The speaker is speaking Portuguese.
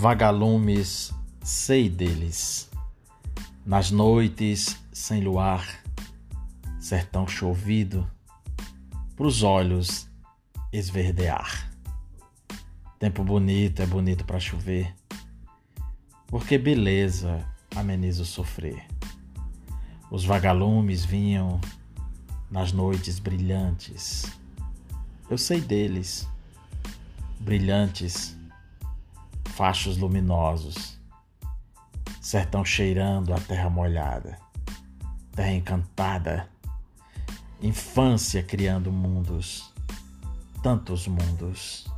Vagalumes, sei deles. Nas noites sem luar, sertão chovido, pros olhos esverdear. Tempo bonito é bonito para chover, porque beleza ameniza o sofrer. Os vagalumes vinham nas noites brilhantes. Eu sei deles, brilhantes, fachos luminosos, sertão cheirando a terra molhada, terra encantada, infância criando mundos, tantos mundos.